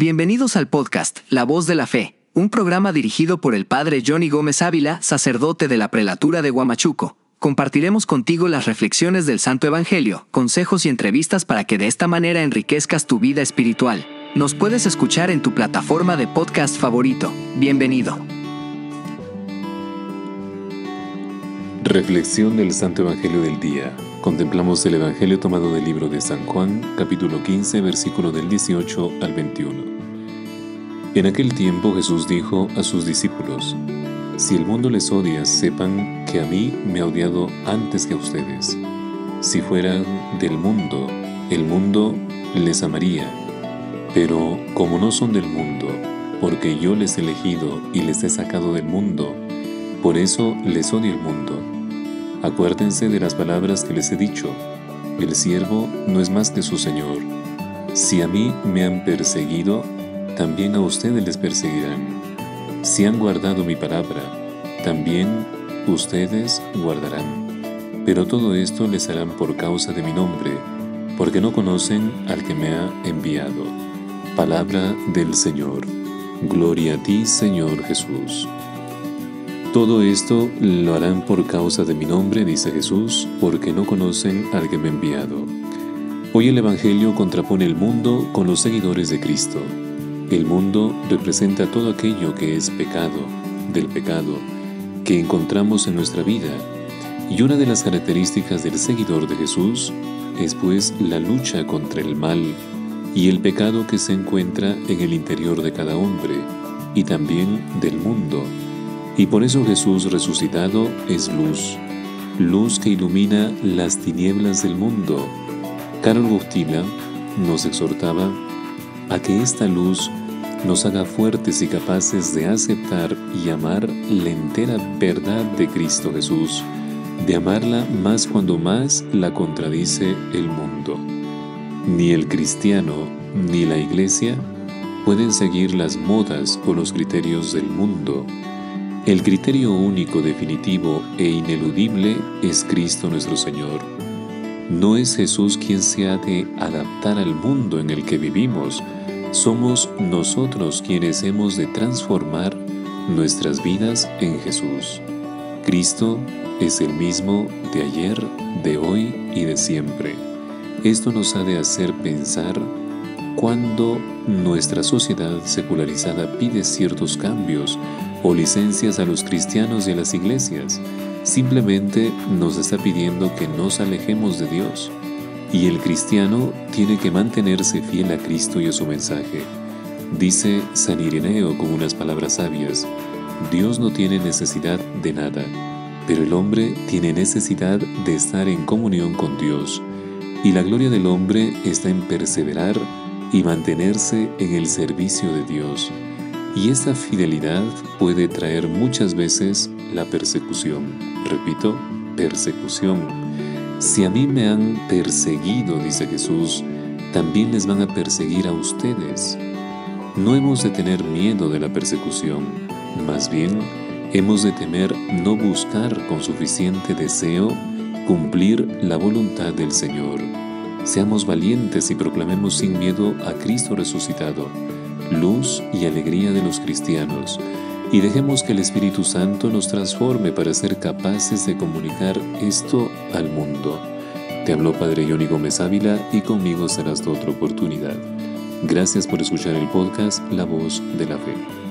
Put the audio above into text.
Bienvenidos al podcast La Voz de la Fe, un programa dirigido por el Padre Johnny Gómez Ávila, sacerdote de la prelatura de Huamachuco. Compartiremos contigo las reflexiones del Santo Evangelio, consejos y entrevistas para que de esta manera enriquezcas tu vida espiritual. Nos puedes escuchar en tu plataforma de podcast favorito. Bienvenido. Reflexión del Santo Evangelio del Día. Contemplamos el Evangelio tomado del libro de San Juan, capítulo 15, versículo del 18 al 21. En aquel tiempo Jesús dijo a sus discípulos, Si el mundo les odia, sepan que a mí me ha odiado antes que a ustedes. Si fueran del mundo, el mundo les amaría. Pero como no son del mundo, porque yo les he elegido y les he sacado del mundo, por eso les odia el mundo Acuérdense de las palabras que les he dicho. El siervo no es más que su Señor. Si a mí me han perseguido, también a ustedes les perseguirán. Si han guardado mi palabra, también ustedes guardarán. Pero todo esto les harán por causa de mi nombre, porque no conocen al que me ha enviado. Palabra del Señor. Gloria a ti, Señor Jesús. Todo esto lo harán por causa de mi nombre, dice Jesús, porque no conocen al que me ha enviado. Hoy el Evangelio contrapone el mundo con los seguidores de Cristo. El mundo representa todo aquello que es pecado, del pecado, que encontramos en nuestra vida. Y una de las características del seguidor de Jesús es pues la lucha contra el mal y el pecado que se encuentra en el interior de cada hombre y también del mundo y por eso Jesús resucitado es luz, luz que ilumina las tinieblas del mundo. Carol Gustila nos exhortaba a que esta luz nos haga fuertes y capaces de aceptar y amar la entera verdad de Cristo Jesús, de amarla más cuando más la contradice el mundo. Ni el cristiano ni la iglesia pueden seguir las modas o los criterios del mundo el criterio único, definitivo e ineludible es Cristo nuestro Señor. No es Jesús quien se ha de adaptar al mundo en el que vivimos, somos nosotros quienes hemos de transformar nuestras vidas en Jesús. Cristo es el mismo de ayer, de hoy y de siempre. Esto nos ha de hacer pensar cuando nuestra sociedad secularizada pide ciertos cambios o licencias a los cristianos y a las iglesias. Simplemente nos está pidiendo que nos alejemos de Dios. Y el cristiano tiene que mantenerse fiel a Cristo y a su mensaje. Dice San Ireneo con unas palabras sabias, Dios no tiene necesidad de nada, pero el hombre tiene necesidad de estar en comunión con Dios. Y la gloria del hombre está en perseverar y mantenerse en el servicio de Dios. Y esa fidelidad puede traer muchas veces la persecución. Repito, persecución. Si a mí me han perseguido, dice Jesús, también les van a perseguir a ustedes. No hemos de tener miedo de la persecución, más bien hemos de temer no buscar con suficiente deseo cumplir la voluntad del Señor. Seamos valientes y proclamemos sin miedo a Cristo resucitado luz y alegría de los cristianos, y dejemos que el Espíritu Santo nos transforme para ser capaces de comunicar esto al mundo. Te habló Padre Johnny Gómez Ávila y conmigo serás de otra oportunidad. Gracias por escuchar el podcast La Voz de la Fe.